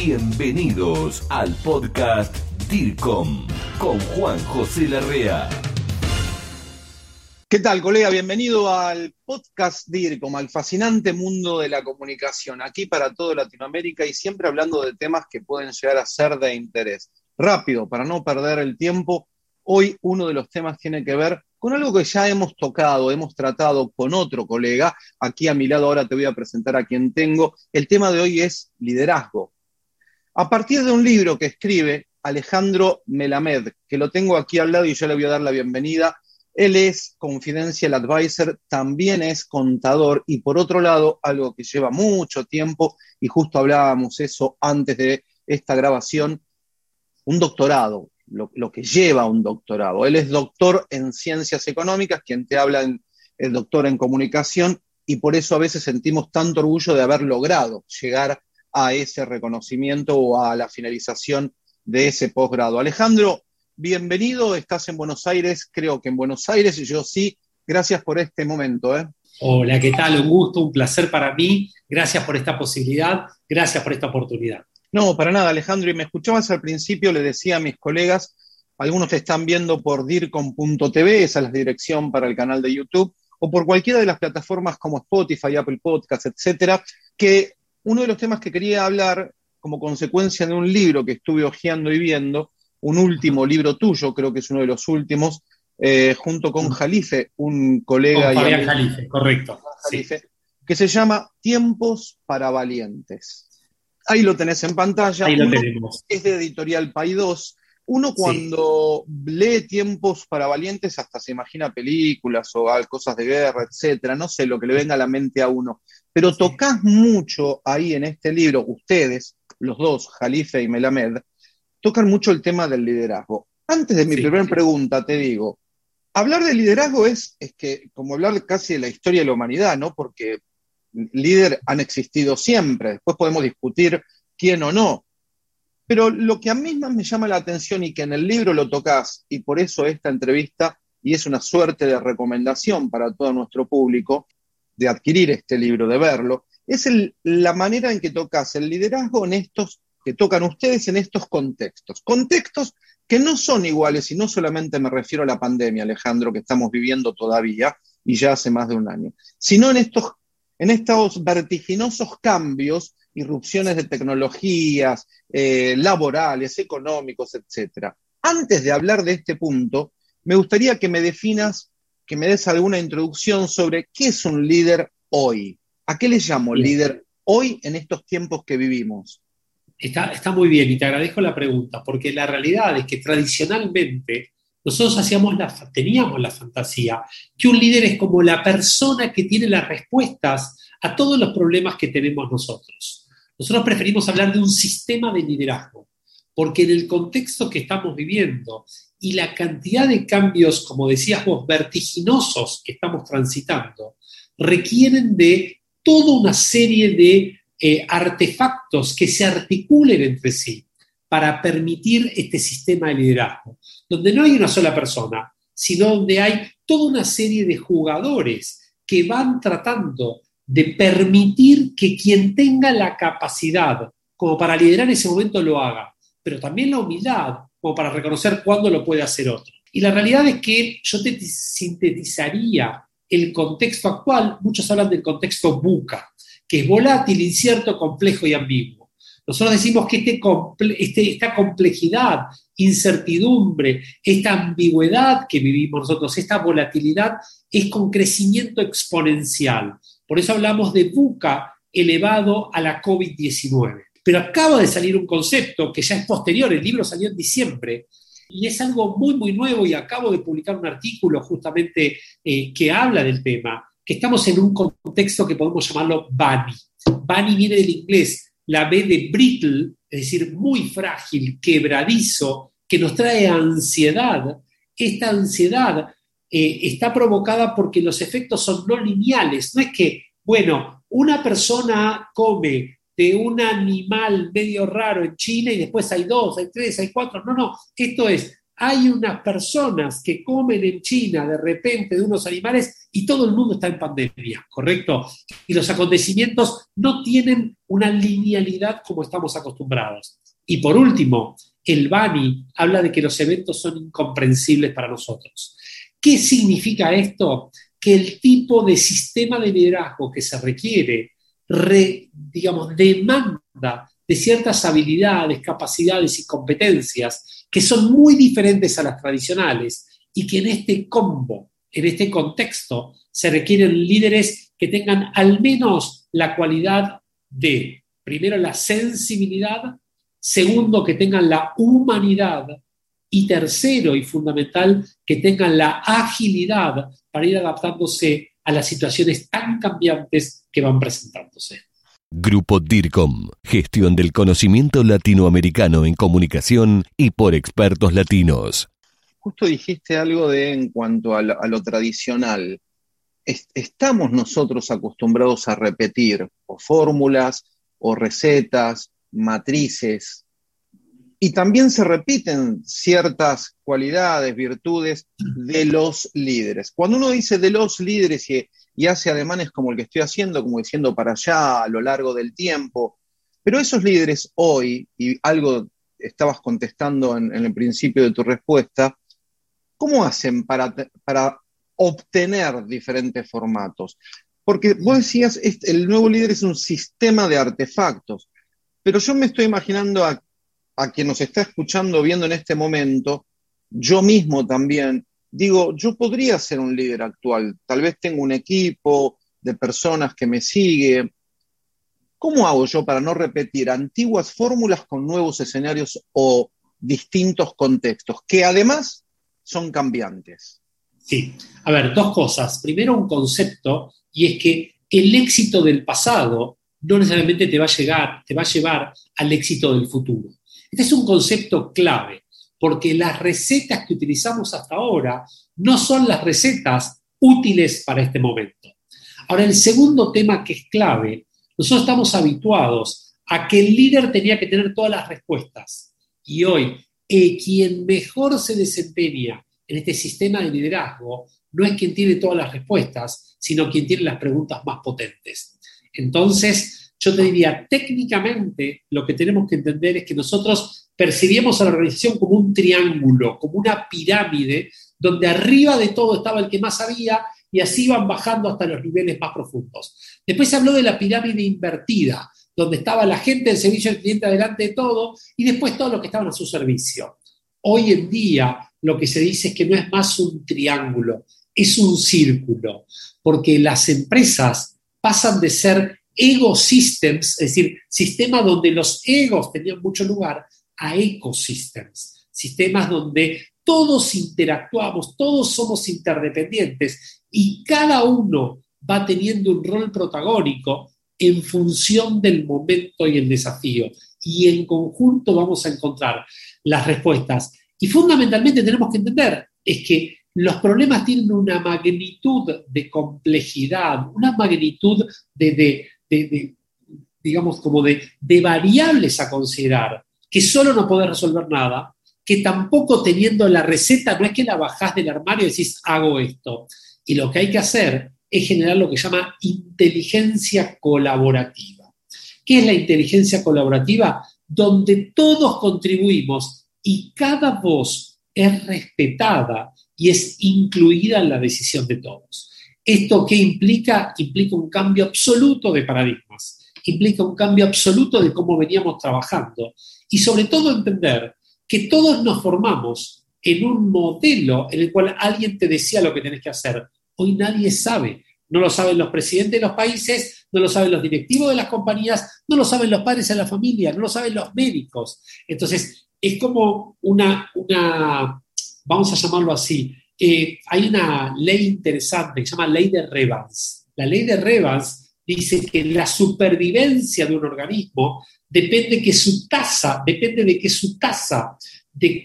Bienvenidos al podcast DIRCOM con Juan José Larrea. ¿Qué tal, colega? Bienvenido al podcast DIRCOM, al fascinante mundo de la comunicación, aquí para toda Latinoamérica y siempre hablando de temas que pueden llegar a ser de interés. Rápido, para no perder el tiempo, hoy uno de los temas tiene que ver con algo que ya hemos tocado, hemos tratado con otro colega. Aquí a mi lado ahora te voy a presentar a quien tengo. El tema de hoy es liderazgo. A partir de un libro que escribe Alejandro Melamed, que lo tengo aquí al lado y yo le voy a dar la bienvenida él es confidential advisor, también es contador y por otro lado, algo que lleva mucho tiempo, y justo hablábamos eso antes de esta grabación, un doctorado, lo, que lleva un doctorado. Él es doctor en ciencias económicas, quien te habla es doctor en comunicación, y por eso a veces sentimos tanto orgullo de haber logrado llegar a ese reconocimiento o a la finalización de ese posgrado. Alejandro, bienvenido, estás en Buenos Aires, creo que en Buenos Aires, yo sí, gracias por este momento. ¿eh? Hola, ¿qué tal? Un gusto, un placer para mí, gracias por esta posibilidad, gracias por esta oportunidad. No, para nada, Alejandro, y me escuchabas al principio, le decía a mis colegas, algunos te están viendo por dircom.tv, esa es la dirección para el canal de YouTube, o por cualquiera de las plataformas como Spotify, Apple Podcasts, etcétera, que uno de los temas que quería hablar como consecuencia de un libro que estuve hojeando y viendo un último libro tuyo, creo que es uno de los últimos, eh, junto con Jalife, un colega. Con Fabián Jalife, correcto. Que se llama Tiempos para Valientes. Ahí lo tenés en pantalla. Ahí lo tenemos. Es de editorial Paidós. Uno cuando lee Tiempos para Valientes hasta se imagina películas o cosas de guerra, etcétera, no sé lo que le venga a la mente a uno. Pero tocas mucho ahí en este libro, ustedes, los dos, Jalife y Melamed, tocan mucho el tema del liderazgo. Antes de mi primera pregunta, te digo, hablar de liderazgo es, es que, como hablar casi de la historia de la humanidad, ¿no? Porque líder han existido siempre, después podemos discutir quién o no. Pero lo que a mí más me llama la atención y que en el libro lo tocas, y por eso esta entrevista, y es una suerte de recomendación para todo nuestro público, de adquirir este libro, de verlo, es la manera en que tocas el liderazgo en estos que tocan ustedes en estos contextos. Contextos que no son iguales, y no solamente me refiero a la pandemia, Alejandro, que estamos viviendo todavía y ya hace más de un año, sino en estos, en estos vertiginosos cambios, irrupciones de tecnologías, eh, laborales, económicos, etc. Antes de hablar de este punto, me gustaría que me definas, que me des alguna introducción sobre qué es un líder hoy. ¿A qué le llamo líder hoy en estos tiempos que vivimos? Está, muy bien y te agradezco la pregunta, porque la realidad es que tradicionalmente nosotros hacíamos la, teníamos la fantasía que un líder es como la persona que tiene las respuestas a todos los problemas que tenemos nosotros. Nosotros preferimos hablar de un sistema de liderazgo, porque en el contexto que estamos viviendo y la cantidad de cambios, como decías vos, vertiginosos que estamos transitando, requieren de toda una serie de eh, artefactos que se articulen entre sí para permitir este sistema de liderazgo, donde no hay una sola persona, sino donde hay toda una serie de jugadores que van tratando de permitir que quien tenga la capacidad como para liderar ese momento lo haga, pero también la humildad como para reconocer cuándo lo puede hacer otro. Y la realidad es que yo te sintetizaría el contexto actual, muchos hablan del contexto buca, que es volátil, incierto, complejo y ambiguo. Nosotros decimos que este, este, esta complejidad, incertidumbre, esta ambigüedad que vivimos nosotros, esta volatilidad, es con crecimiento exponencial. Por eso hablamos de buca elevado a la COVID-19. Pero acaba de salir un concepto que ya es posterior, el libro salió en diciembre, y es algo muy, muy nuevo y acabo de publicar un artículo justamente eh, que habla del tema, que estamos en un contexto que podemos llamarlo bunny. Bunny viene del inglés, la B de brittle, es decir, muy frágil, quebradizo, que nos trae ansiedad. Esta ansiedad eh, está provocada porque los efectos son no lineales. No es que, bueno, una persona come de un animal medio raro en China y después hay dos, hay tres, hay cuatro. No, no, esto es, hay unas personas que comen en China de repente de unos animales y todo el mundo está en pandemia, ¿correcto? Y los acontecimientos no tienen una linealidad como estamos acostumbrados. Y por último, el Bani habla de que los eventos son incomprensibles para nosotros. ¿Qué significa esto? Que el tipo de sistema de liderazgo que se requiere, digamos, demanda de ciertas habilidades, capacidades y competencias que son muy diferentes a las tradicionales y que en este combo, en este contexto, se requieren líderes que tengan al menos la cualidad de, primero, la sensibilidad, segundo, que tengan la humanidad y tercero y fundamental, que tengan la agilidad para ir adaptándose a las situaciones tan cambiantes que van presentándose. Grupo DIRCOM, gestión del conocimiento latinoamericano en comunicación y por expertos latinos. Justo dijiste algo de en cuanto a lo, tradicional. estamos nosotros acostumbrados a repetir o fórmulas o recetas, matrices, y también se repiten ciertas cualidades, virtudes de los líderes. Cuando uno dice de los líderes y, y hace ademanes como el que estoy haciendo, como diciendo para allá a lo largo del tiempo. Pero esos líderes hoy, y algo estabas contestando en, el principio de tu respuesta, ¿cómo hacen para, para obtener diferentes formatos? Porque vos decías, el nuevo líder es un sistema de artefactos, pero yo me estoy imaginando a, a quien nos está escuchando, viendo en este momento, yo mismo también, digo, yo podría ser un líder actual, tal vez tengo un equipo de personas que me siguen. ¿Cómo hago yo para no repetir antiguas fórmulas con nuevos escenarios o distintos contextos, que además son cambiantes? Sí, a ver, dos cosas. Primero un concepto, y es que el éxito del pasado no necesariamente te va a llegar, te va a llevar al éxito del futuro. Este es un concepto clave porque las recetas que utilizamos hasta ahora no son las recetas útiles para este momento. Ahora, el segundo tema que es clave, nosotros estamos habituados a que el líder tenía que tener todas las respuestas. Y hoy, eh, quien mejor se desempeña en este sistema de liderazgo no es quien tiene todas las respuestas, sino quien tiene las preguntas más potentes. Entonces, yo te diría, técnicamente lo que tenemos que entender es que nosotros percibíamos a la organización como un triángulo, como una pirámide, donde arriba de todo estaba el que más sabía y así iban bajando hasta los niveles más profundos. Después se habló de la pirámide invertida, donde estaba la gente del servicio al cliente adelante de todo y después todos los que estaban a su servicio. Hoy en día lo que se dice es que no es más un triángulo, es un círculo, porque las empresas pasan de ser ego systems, es decir, sistemas donde los egos tenían mucho lugar, a ecosystems, sistemas donde todos interactuamos, todos somos interdependientes y cada uno va teniendo un rol protagónico en función del momento y el desafío. Y en conjunto vamos a encontrar las respuestas. Y fundamentalmente tenemos que entender es que los problemas tienen una magnitud de complejidad, una magnitud de, digamos, como de, de variables a considerar que solo no podés resolver nada, que tampoco teniendo la receta, no es que la bajás del armario y decís, hago esto. Y lo que hay que hacer es generar lo que llama inteligencia colaborativa. ¿Qué es la inteligencia colaborativa? Donde todos contribuimos y cada voz es respetada y es incluida en la decisión de todos. ¿Esto qué implica? Implica un cambio absoluto de paradigmas, implica un cambio absoluto de cómo veníamos trabajando y sobre todo entender que todos nos formamos en un modelo en el cual alguien te decía lo que tenés que hacer. Hoy nadie sabe. No lo saben los presidentes de los países, no lo saben los directivos de las compañías, no lo saben los padres de la familia, no lo saben los médicos. Entonces, es como una, una vamos a llamarlo así, eh, hay una ley interesante que se llama ley de Revans. La ley de Revans dice que la supervivencia de un organismo depende, que su tasa, depende de que su tasa de,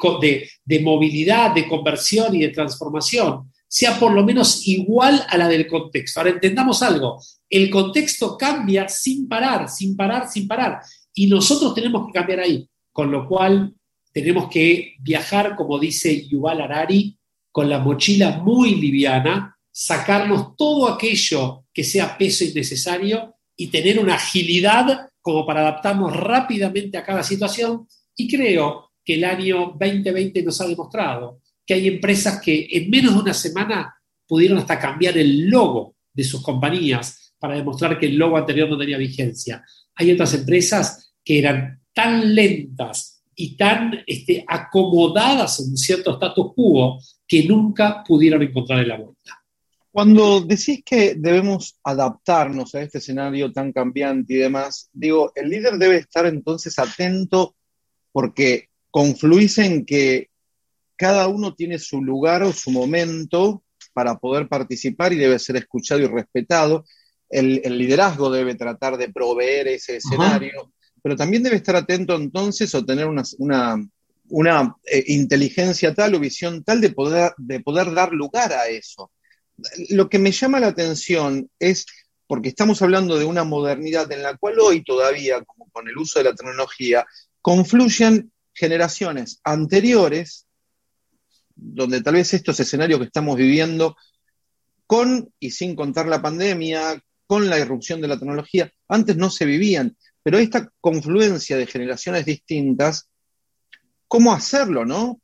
de, movilidad, de conversión y de transformación sea por lo menos igual a la del contexto. Ahora entendamos algo, el contexto cambia sin parar, sin parar, sin parar, y nosotros tenemos que cambiar ahí, con lo cual tenemos que viajar, como dice Yuval Harari, con la mochila muy liviana, sacarnos todo aquello que sea peso innecesario y tener una agilidad como para adaptarnos rápidamente a cada situación. Y creo que el año 2020 nos ha demostrado que hay empresas que en menos de una semana pudieron hasta cambiar el logo de sus compañías para demostrar que el logo anterior no tenía vigencia. Hay otras empresas que eran tan lentas y tan este, acomodadas en un cierto status quo que nunca pudieron encontrar la vuelta. Cuando decís que debemos adaptarnos a este escenario tan cambiante y demás, digo, el líder debe estar entonces atento porque confluís en que cada uno tiene su lugar o su momento para poder participar y debe ser escuchado y respetado. El, liderazgo debe tratar de proveer ese escenario, pero también debe estar atento entonces o tener una, una, eh, inteligencia tal o visión tal de poder, de poder dar lugar a eso lo que me llama la atención es, porque estamos hablando de una modernidad en la cual hoy todavía, como con el uso de la tecnología, confluyen generaciones anteriores, donde tal vez estos escenarios que estamos viviendo, con y sin contar la pandemia, con la irrupción de la tecnología, antes no se vivían, pero esta confluencia de generaciones distintas, ¿cómo hacerlo, no?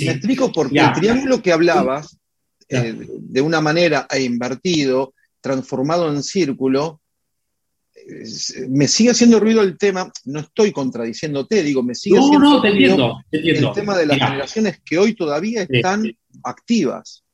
Me explico porque el triángulo que hablabas eh, de una manera e invertido, transformado en círculo, me sigue haciendo ruido el tema, no estoy contradiciéndote, digo, me sigue haciendo ruido el tema de las generaciones que hoy todavía están activas.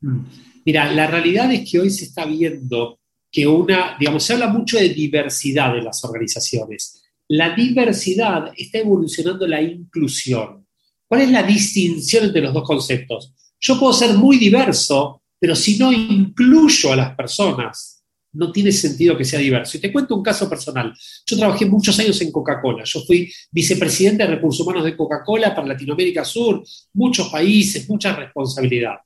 Mm. Mira, la realidad es que hoy se está viendo que una, digamos, se habla mucho de diversidad de las organizaciones. La diversidad está evolucionando la inclusión. ¿Cuál es la distinción entre los dos conceptos? Yo puedo ser muy diverso, pero si no incluyo a las personas, no tiene sentido que sea diverso. Y te cuento un caso personal. Yo trabajé muchos años en Coca-Cola. Yo fui vicepresidente de recursos humanos de Coca-Cola para Latinoamérica Sur, muchos países, mucha responsabilidad.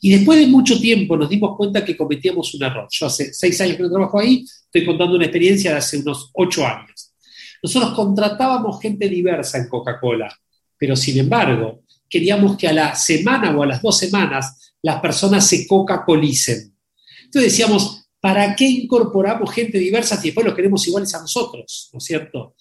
Y después de mucho tiempo nos dimos cuenta que cometíamos un error. Yo hace seis años que no trabajo ahí, estoy contando una experiencia de hace unos ocho años. Nosotros contratábamos gente diversa en Coca-Cola, pero sin embargo, queríamos que a la semana o a las dos semanas las personas se coca-colicen. Entonces decíamos, ¿para qué incorporamos gente diversa si después los queremos iguales a nosotros? ¿No es cierto?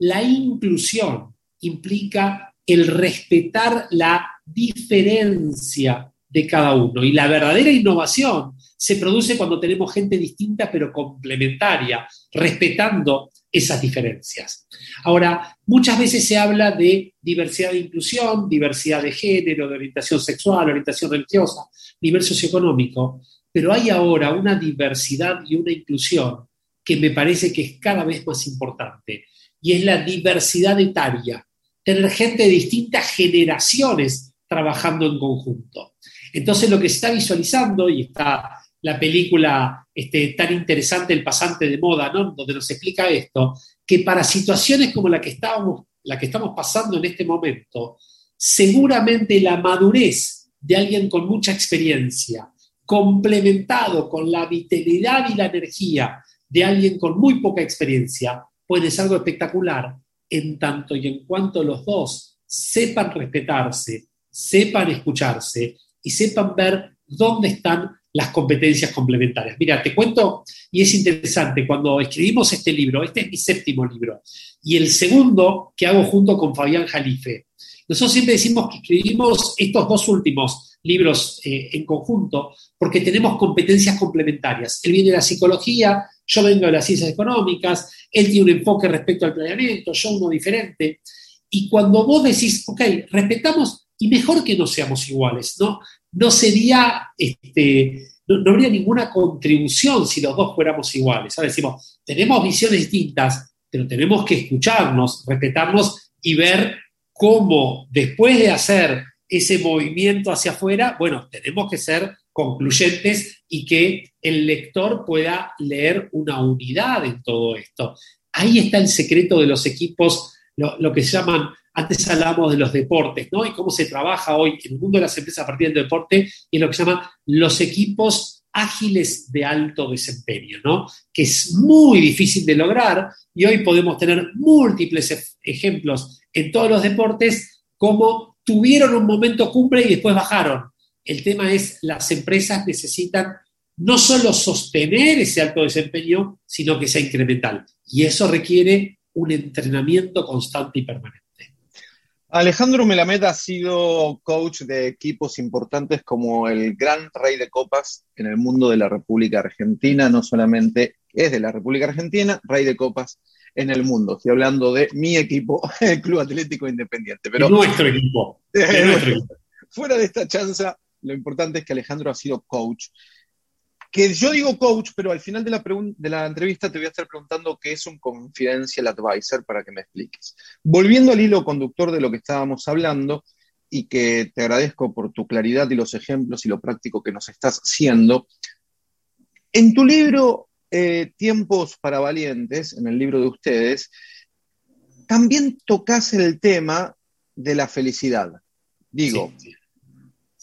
La inclusión implica el respetar la diferencia de cada uno y la verdadera innovación se produce cuando tenemos gente distinta pero complementaria, respetando esas diferencias. Ahora, muchas veces se habla de diversidad de inclusión, diversidad de género, de orientación sexual, orientación religiosa, nivel socioeconómico, pero hay ahora una diversidad y una inclusión que me parece que es cada vez más importante, y es la diversidad etaria, tener gente de distintas generaciones trabajando en conjunto. Entonces lo que se está visualizando, y está la película este, tan interesante El pasante de moda, ¿no? donde nos explica esto, que para situaciones como la que, estábamos, la que estamos pasando en este momento, seguramente la madurez de alguien con mucha experiencia, complementado con la vitalidad y la energía de alguien con muy poca experiencia, puede ser algo espectacular, en tanto y en cuanto los dos sepan respetarse, sepan escucharse y sepan ver dónde están las competencias complementarias. Mira, te cuento, y es interesante, cuando escribimos este libro, este es mi séptimo libro, y el segundo que hago junto con Fabián Jalife, nosotros siempre decimos que escribimos estos dos últimos libros eh, en conjunto porque tenemos competencias complementarias. Él viene de la psicología, yo vengo de las ciencias económicas, él tiene un enfoque respecto al planeamiento, yo uno diferente. Y cuando vos decís, ok, respetamos y mejor que no seamos iguales, ¿no? No sería, este, no, habría ninguna contribución si los dos fuéramos iguales. Ahora decimos, tenemos visiones distintas, pero tenemos que escucharnos, respetarnos y ver cómo después de hacer ese movimiento hacia afuera, bueno, tenemos que ser concluyentes y que el lector pueda leer una unidad en todo esto. Ahí está el secreto de los equipos, lo que se llaman antes hablábamos de los deportes, ¿no? Y cómo se trabaja hoy en el mundo de las empresas a partir del deporte y en lo que se llama los equipos ágiles de alto desempeño, ¿no? Que es muy difícil de lograr y hoy podemos tener múltiples ejemplos en todos los deportes como tuvieron un momento cumbre y después bajaron. El tema es, las empresas necesitan no solo sostener ese alto desempeño, sino que sea incremental. Y eso requiere un entrenamiento constante y permanente. Alejandro Melamed ha sido coach de equipos importantes como el Gran Rey de Copas en el mundo de la República Argentina, no solamente es de la República Argentina, Rey de Copas en el mundo. Estoy hablando de mi equipo, el Club Atlético Independiente. Pero, nuestro equipo. nuestro equipo. Fuera de esta chanza, lo importante es que Alejandro ha sido coach que yo digo coach, pero al final de la, entrevista te voy a estar preguntando qué es un confidential advisor para que me expliques. Volviendo al hilo conductor de lo que estábamos hablando, y que te agradezco por tu claridad y los ejemplos y lo práctico que nos estás haciendo, en tu libro eh, Tiempos para Valientes, en el libro de ustedes, también tocas el tema de la felicidad. Digo,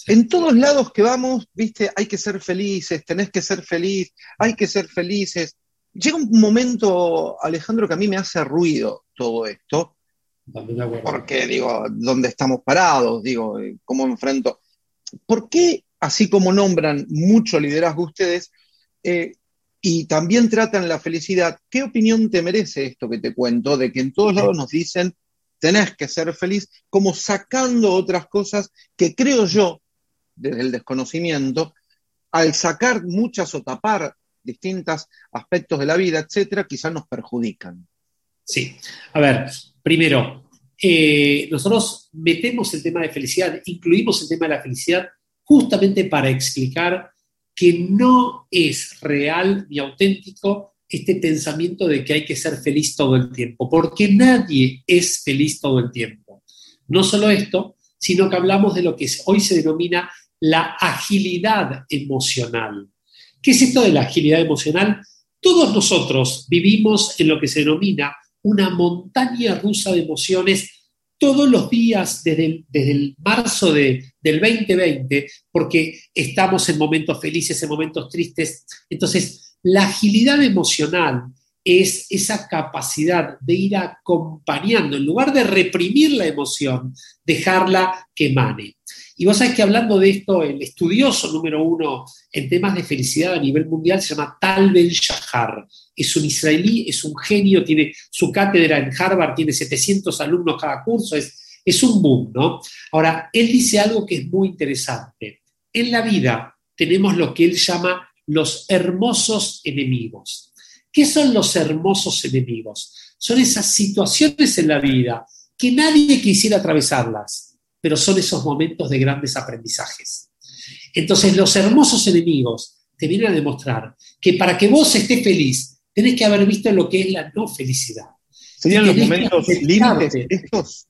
en todos lados que vamos, viste, hay que ser felices, tenés que ser feliz, hay que ser felices. Llega un momento, Alejandro, que a mí me hace ruido todo esto, porque digo, ¿dónde estamos parados? Digo, ¿cómo enfrento? ¿Por qué, así como nombran mucho liderazgo ustedes, eh, y también tratan la felicidad, ¿qué opinión te merece esto que te cuento? De que en todos lados nos dicen, tenés que ser feliz, como sacando otras cosas que creo yo desde el desconocimiento, al sacar muchas o tapar distintos aspectos de la vida, etcétera, quizás nos perjudican. Sí. A ver, primero, eh, nosotros metemos el tema de felicidad, incluimos el tema de la felicidad justamente para explicar que no es real ni auténtico este pensamiento de que hay que ser feliz todo el tiempo, porque nadie es feliz todo el tiempo. No solo esto, sino que hablamos de lo que hoy se denomina la agilidad emocional. ¿Qué es esto de la agilidad emocional? Todos nosotros vivimos en lo que se denomina una montaña rusa de emociones todos los días desde el, marzo de, del 2020, porque estamos en momentos felices, en momentos tristes. Entonces, la agilidad emocional es esa capacidad de ir acompañando, en lugar de reprimir la emoción, dejarla que emane. Y vos sabés que hablando de esto, el estudioso número uno en temas de felicidad a nivel mundial se llama Tal Ben Shahar. Es un israelí, es un genio, tiene su cátedra en Harvard, tiene 700 alumnos cada curso, es, es un boom, ¿no? Ahora, él dice algo que es muy interesante. En la vida tenemos lo que él llama los hermosos enemigos. ¿Qué son los hermosos enemigos? Son esas situaciones en la vida que nadie quisiera atravesarlas pero son esos momentos de grandes aprendizajes. Entonces, los hermosos enemigos te vienen a demostrar que para que vos estés feliz, tenés que haber visto lo que es la no felicidad. ¿Serían los momentos límites estos?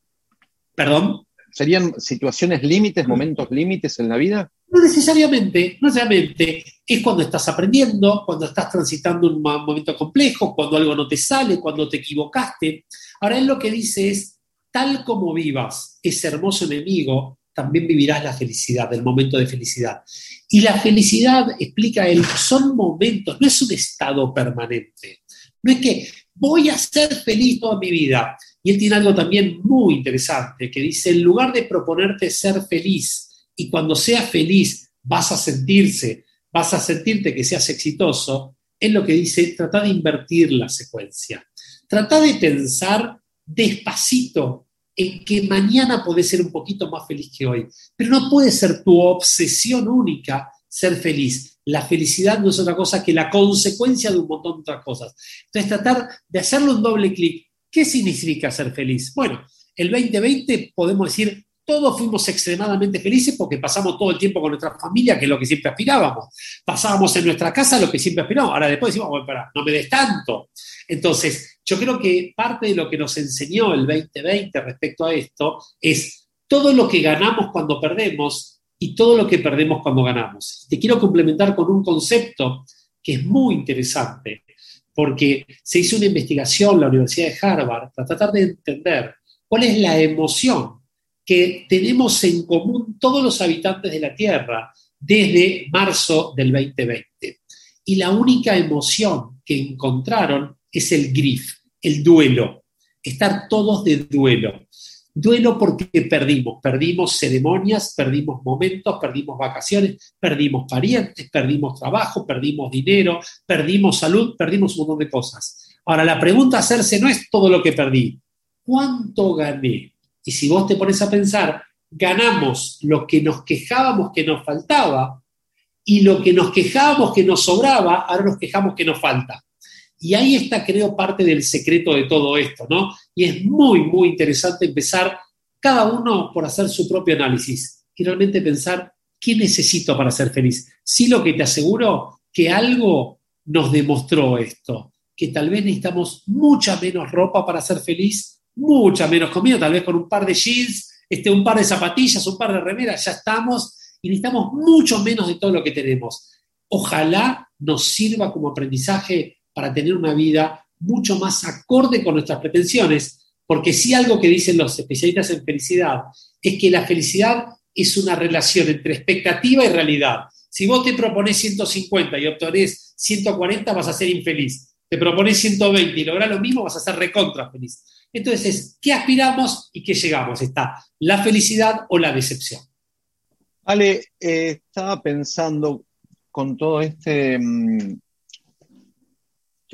¿Perdón? ¿Serían situaciones límites, momentos límites en la vida? No necesariamente, no necesariamente. Es cuando estás aprendiendo, cuando estás transitando un momento complejo, cuando algo no te sale, cuando te equivocaste. Ahora él lo que dice es, tal como vivas ese hermoso enemigo, también vivirás la felicidad, el momento de felicidad. Y la felicidad, explica él, son momentos, no es un estado permanente. No es que voy a ser feliz toda mi vida. Y él tiene algo también muy interesante, que dice, en lugar de proponerte ser feliz y cuando seas feliz vas a sentirse, vas a sentirte que seas exitoso, él lo que dice, trata de invertir la secuencia. Trata de pensar despacito en que mañana podés ser un poquito más feliz que hoy. Pero no puede ser tu obsesión única ser feliz. La felicidad no es otra cosa que la consecuencia de un montón de otras cosas. Entonces, tratar de hacerlo un doble clic. ¿Qué significa ser feliz? Bueno, el 2020 podemos decir todos fuimos extremadamente felices porque pasamos todo el tiempo con nuestra familia, que es lo que siempre aspirábamos. Pasábamos en nuestra casa lo que siempre aspirábamos. Ahora después decimos, bueno, para, no me des tanto. Entonces, yo creo que parte de lo que nos enseñó el 2020 respecto a esto es todo lo que ganamos cuando perdemos y todo lo que perdemos cuando ganamos. Te quiero complementar con un concepto que es muy interesante, porque se hizo una investigación en la Universidad de Harvard para tratar de entender cuál es la emoción que tenemos en común todos los habitantes de la Tierra desde marzo del 2020. Y la única emoción que encontraron es el grief, el duelo, estar todos de duelo. Duelo porque perdimos, perdimos ceremonias, perdimos momentos, perdimos vacaciones, perdimos parientes, perdimos trabajo, perdimos dinero, perdimos salud, perdimos un montón de cosas. Ahora, la pregunta a hacerse no es todo lo que perdí, ¿cuánto gané? Y si vos te pones a pensar, ganamos lo que nos quejábamos que nos faltaba y lo que nos quejábamos que nos sobraba, ahora nos quejamos que nos falta. Y ahí está, creo, parte del secreto de todo esto, ¿no? Y es muy, muy interesante empezar cada uno por hacer su propio análisis y realmente pensar qué necesito para ser feliz. Sí lo que te aseguro que algo nos demostró esto, que tal vez necesitamos mucha menos ropa para ser feliz, mucha menos comida, tal vez con un par de jeans, este, un par de zapatillas, un par de remeras, ya estamos y necesitamos mucho menos de todo lo que tenemos. Ojalá nos sirva como aprendizaje para tener una vida mucho más acorde con nuestras pretensiones, porque si algo que dicen los especialistas en felicidad es que la felicidad es una relación entre expectativa y realidad. Si vos te propones 150 y obtenés 140, vas a ser infeliz. Te propones 120 y lográs lo mismo, vas a ser recontra feliz. Entonces, ¿qué aspiramos y qué llegamos? Está la felicidad o la decepción. Ale, eh, estaba pensando con todo este, mm,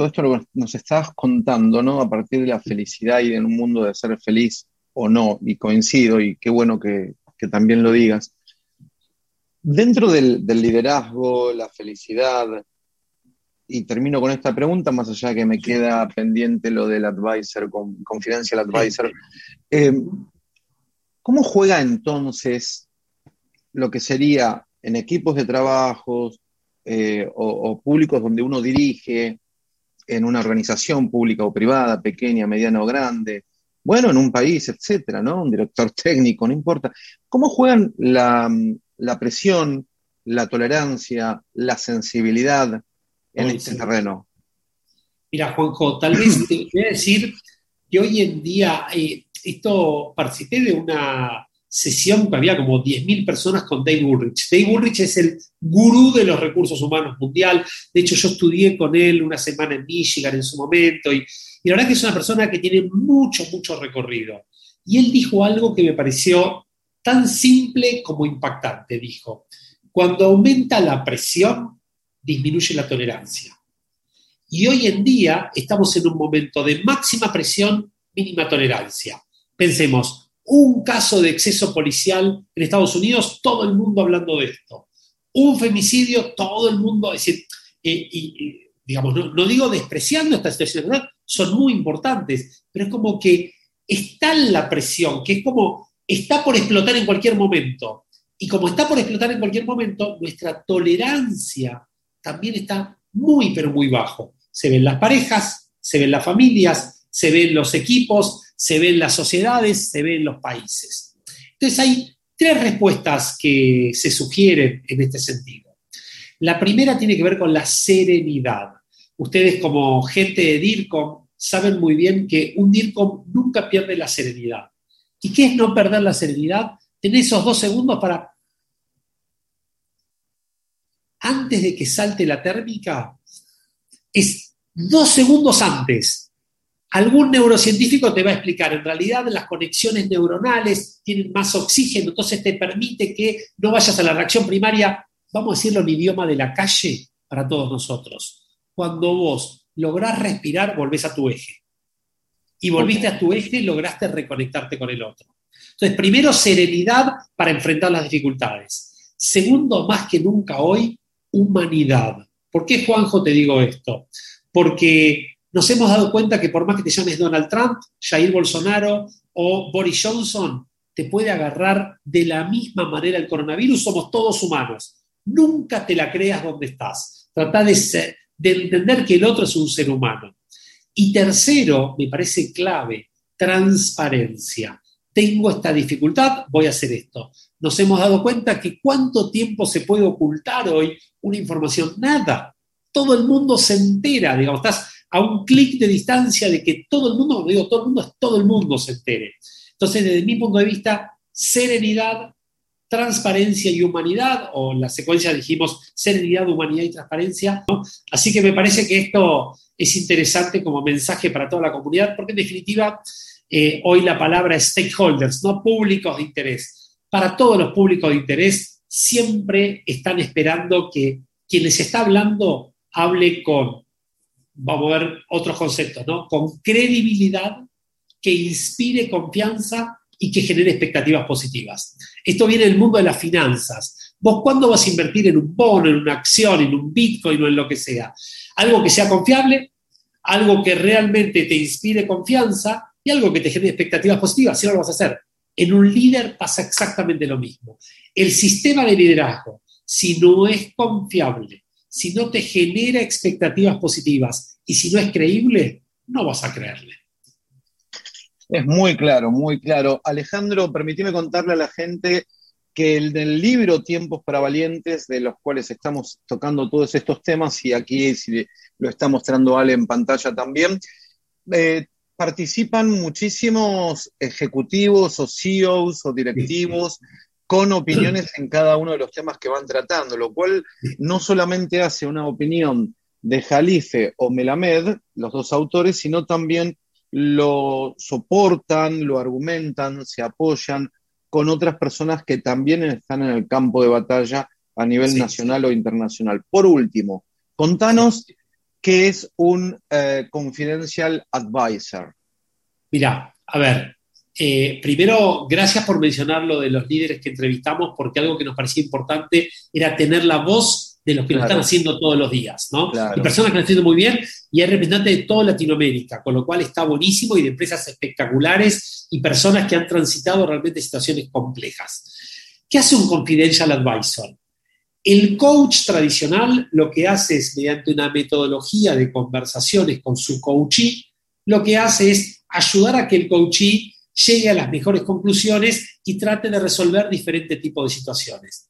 todo esto lo que nos estabas contando, ¿no? A partir de la felicidad y en un mundo de ser feliz o no, y coincido, y qué bueno que, también lo digas. Dentro del, liderazgo, la felicidad, y termino con esta pregunta, más allá que me queda pendiente lo del advisor, con, confidential advisor. Eh, ¿Cómo juega entonces lo que sería en equipos de trabajo eh, o, públicos donde uno dirige, en una organización pública o privada, pequeña, mediana o grande, bueno, en un país, etcétera, ¿no? Un director técnico, no importa. ¿Cómo juegan la, presión, la tolerancia, la sensibilidad en este terreno? Mira, Juanjo, tal vez te voy a decir que hoy en día, eh, esto participé de una sesión que había como 10.000 personas con Dave Ulrich. Dave Ulrich es el gurú de los recursos humanos mundial. De hecho, yo estudié con él una semana en Michigan en su momento y, la verdad que es una persona que tiene mucho, mucho recorrido. Y él dijo algo que me pareció tan simple como impactante. Dijo, cuando aumenta la presión, disminuye la tolerancia. Y hoy en día estamos en un momento de máxima presión, mínima tolerancia. Pensemos, un caso de exceso policial en Estados Unidos, todo el mundo hablando de esto. Un femicidio, todo el mundo, es decir, eh, y, digamos, no, digo despreciando estas situaciones, son muy importantes, pero es como que está la presión, que es como está por explotar en cualquier momento. Y como está por explotar en cualquier momento, nuestra tolerancia también está muy, pero muy bajo. Se ven las parejas, se ven las familias, se ven los equipos, se ven las sociedades, se ven los países. Entonces hay tres respuestas que se sugieren en este sentido. La primera tiene que ver con la serenidad. Ustedes como gente de DIRCOM saben muy bien que un DIRCOM nunca pierde la serenidad. ¿Y qué es no perder la serenidad? Tener esos dos segundos para... Antes de que salte la térmica, es dos segundos antes Algún neurocientífico te va a explicar, en realidad las conexiones neuronales tienen más oxígeno, entonces te permite que no vayas a la reacción primaria, vamos a decirlo en idioma de la calle para todos nosotros. Cuando vos lográs respirar, volvés a tu eje. Y volviste a tu eje, lograste reconectarte con el otro. Entonces, primero, serenidad para enfrentar las dificultades. Segundo, más que nunca hoy, humanidad. ¿Por qué, Juanjo, te digo esto? Porque nos hemos dado cuenta que por más que te llames Donald Trump, Jair Bolsonaro o Boris Johnson, te puede agarrar de la misma manera el coronavirus, somos todos humanos. Nunca te la creas donde estás. Trata de, de entender que el otro es un ser humano. Y tercero, me parece clave, transparencia. Tengo esta dificultad, voy a hacer esto. Nos hemos dado cuenta que cuánto tiempo se puede ocultar hoy una información. Nada. Todo el mundo se entera, digamos, estás a un clic de distancia de que todo el mundo, digo todo el mundo, es todo el mundo se entere. Entonces, desde mi punto de vista, serenidad, transparencia y humanidad, o en la secuencia dijimos serenidad, humanidad y transparencia. Así que me parece que esto es interesante como mensaje para toda la comunidad, porque en definitiva eh, hoy la palabra es stakeholders, no públicos de interés. Para todos los públicos de interés siempre están esperando que quien les está hablando hable con, vamos a ver otros conceptos, ¿no? Con credibilidad, que inspire confianza y que genere expectativas positivas. Esto viene del mundo de las finanzas. ¿Vos cuándo vas a invertir en un bono, en una acción, en un bitcoin o en lo que sea? Algo que sea confiable, algo que realmente te inspire confianza y algo que te genere expectativas positivas, si no lo vas a hacer. En un líder pasa exactamente lo mismo. El sistema de liderazgo, si no es confiable, si no te genera expectativas positivas y si no es creíble, no vas a creerle. Es muy claro, muy claro. Alejandro, permíteme contarle a la gente que el del libro Tiempos para Valientes, de los cuales estamos tocando todos estos temas, y aquí si lo está mostrando Ale en pantalla también, eh, participan muchísimos ejecutivos o CEOs o directivos con opiniones en cada uno de los temas que van tratando, lo cual no solamente hace una opinión de Jalife o Melamed, los dos autores, sino también lo soportan, lo argumentan, se apoyan con otras personas que también están en el campo de batalla a nivel nacional o internacional. Por último, contanos qué es un eh, confidential advisor. Mira, a ver, eh, primero, gracias por mencionar lo de los líderes que entrevistamos, porque algo que nos parecía importante era tener la voz de los que lo están haciendo todos los días, ¿no? Y personas que lo están haciendo muy bien y hay representantes de toda Latinoamérica, con lo cual está buenísimo y de empresas espectaculares y personas que han transitado realmente situaciones complejas. ¿Qué hace un confidential advisor? El coach tradicional lo que hace es, mediante una metodología de conversaciones con su coachee, lo que hace es ayudar a que el coachee llegue a las mejores conclusiones y trate de resolver diferentes tipos de situaciones.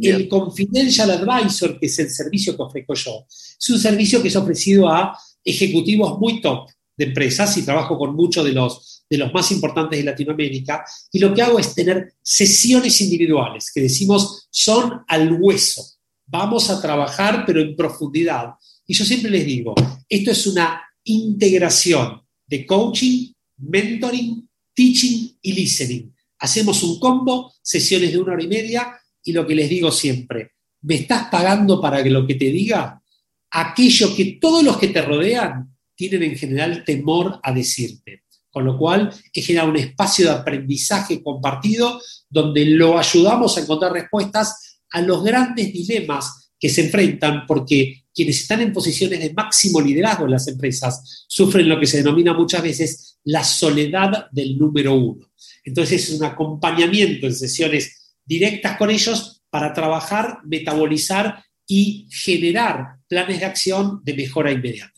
El Confidential Advisor, que es el servicio que ofrezco yo, es un servicio que es ofrecido a ejecutivos muy top de empresas y trabajo con muchos de los, de los más importantes de Latinoamérica. Y lo que hago es tener sesiones individuales que decimos son al hueso. Vamos a trabajar, pero en profundidad. Y yo siempre les digo, esto es una integración de coaching, mentoring, teaching y listening. Hacemos un combo, sesiones de una hora y media, y lo que les digo siempre, ¿me estás pagando para que lo que te diga? Aquello que todos los que te rodean tienen en general temor a decirte. Con lo cual, es generar un espacio de aprendizaje compartido donde lo ayudamos a encontrar respuestas a los grandes dilemas que se enfrentan, porque quienes están en posiciones de máximo liderazgo en las empresas sufren lo que se denomina muchas veces la soledad del número uno. Entonces es un acompañamiento en sesiones directas con ellos para trabajar, metabolizar y generar planes de acción de mejora inmediata.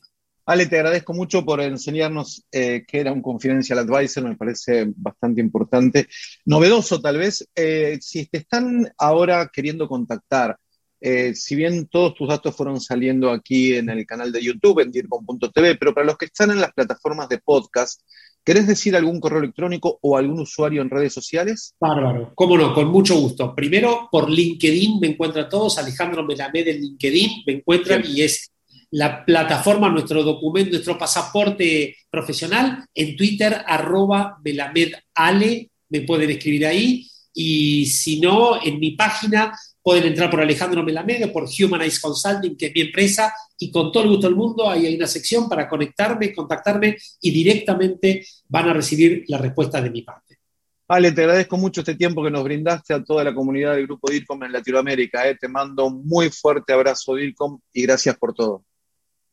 Ale, te agradezco mucho por enseñarnos eh, que era un confidential advisor, me parece bastante importante. Novedoso tal vez, eh, si te están ahora queriendo contactar, eh, si bien todos tus datos fueron saliendo aquí en el canal de YouTube, en dircom.tv, pero para los que están en las plataformas de podcast, ¿Querés decir algún correo electrónico o algún usuario en redes sociales? Bárbaro, cómo no, con mucho gusto. Primero, por LinkedIn me encuentran todos, Alejandro Melamed en LinkedIn me encuentran y es la plataforma, nuestro documento, nuestro pasaporte profesional. En Twitter, arroba Melamed Ale, me pueden escribir ahí. Y si no, en mi página pueden entrar por Alejandro Melamed o por Humanize Consulting, que es mi empresa, y con todo el gusto del mundo ahí hay una sección para conectarme, contactarme y directamente van a recibir la respuesta de mi parte. Ale, te agradezco mucho este tiempo que nos brindaste a toda la comunidad del grupo DIRCOM en Latinoamérica. Eh. Te mando un muy fuerte abrazo, DIRCOM, y gracias por todo.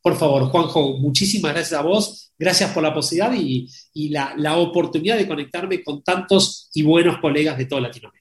Por favor, Juanjo, muchísimas gracias a vos, gracias por la posibilidad y, la, la oportunidad de conectarme con tantos y buenos colegas de toda Latinoamérica.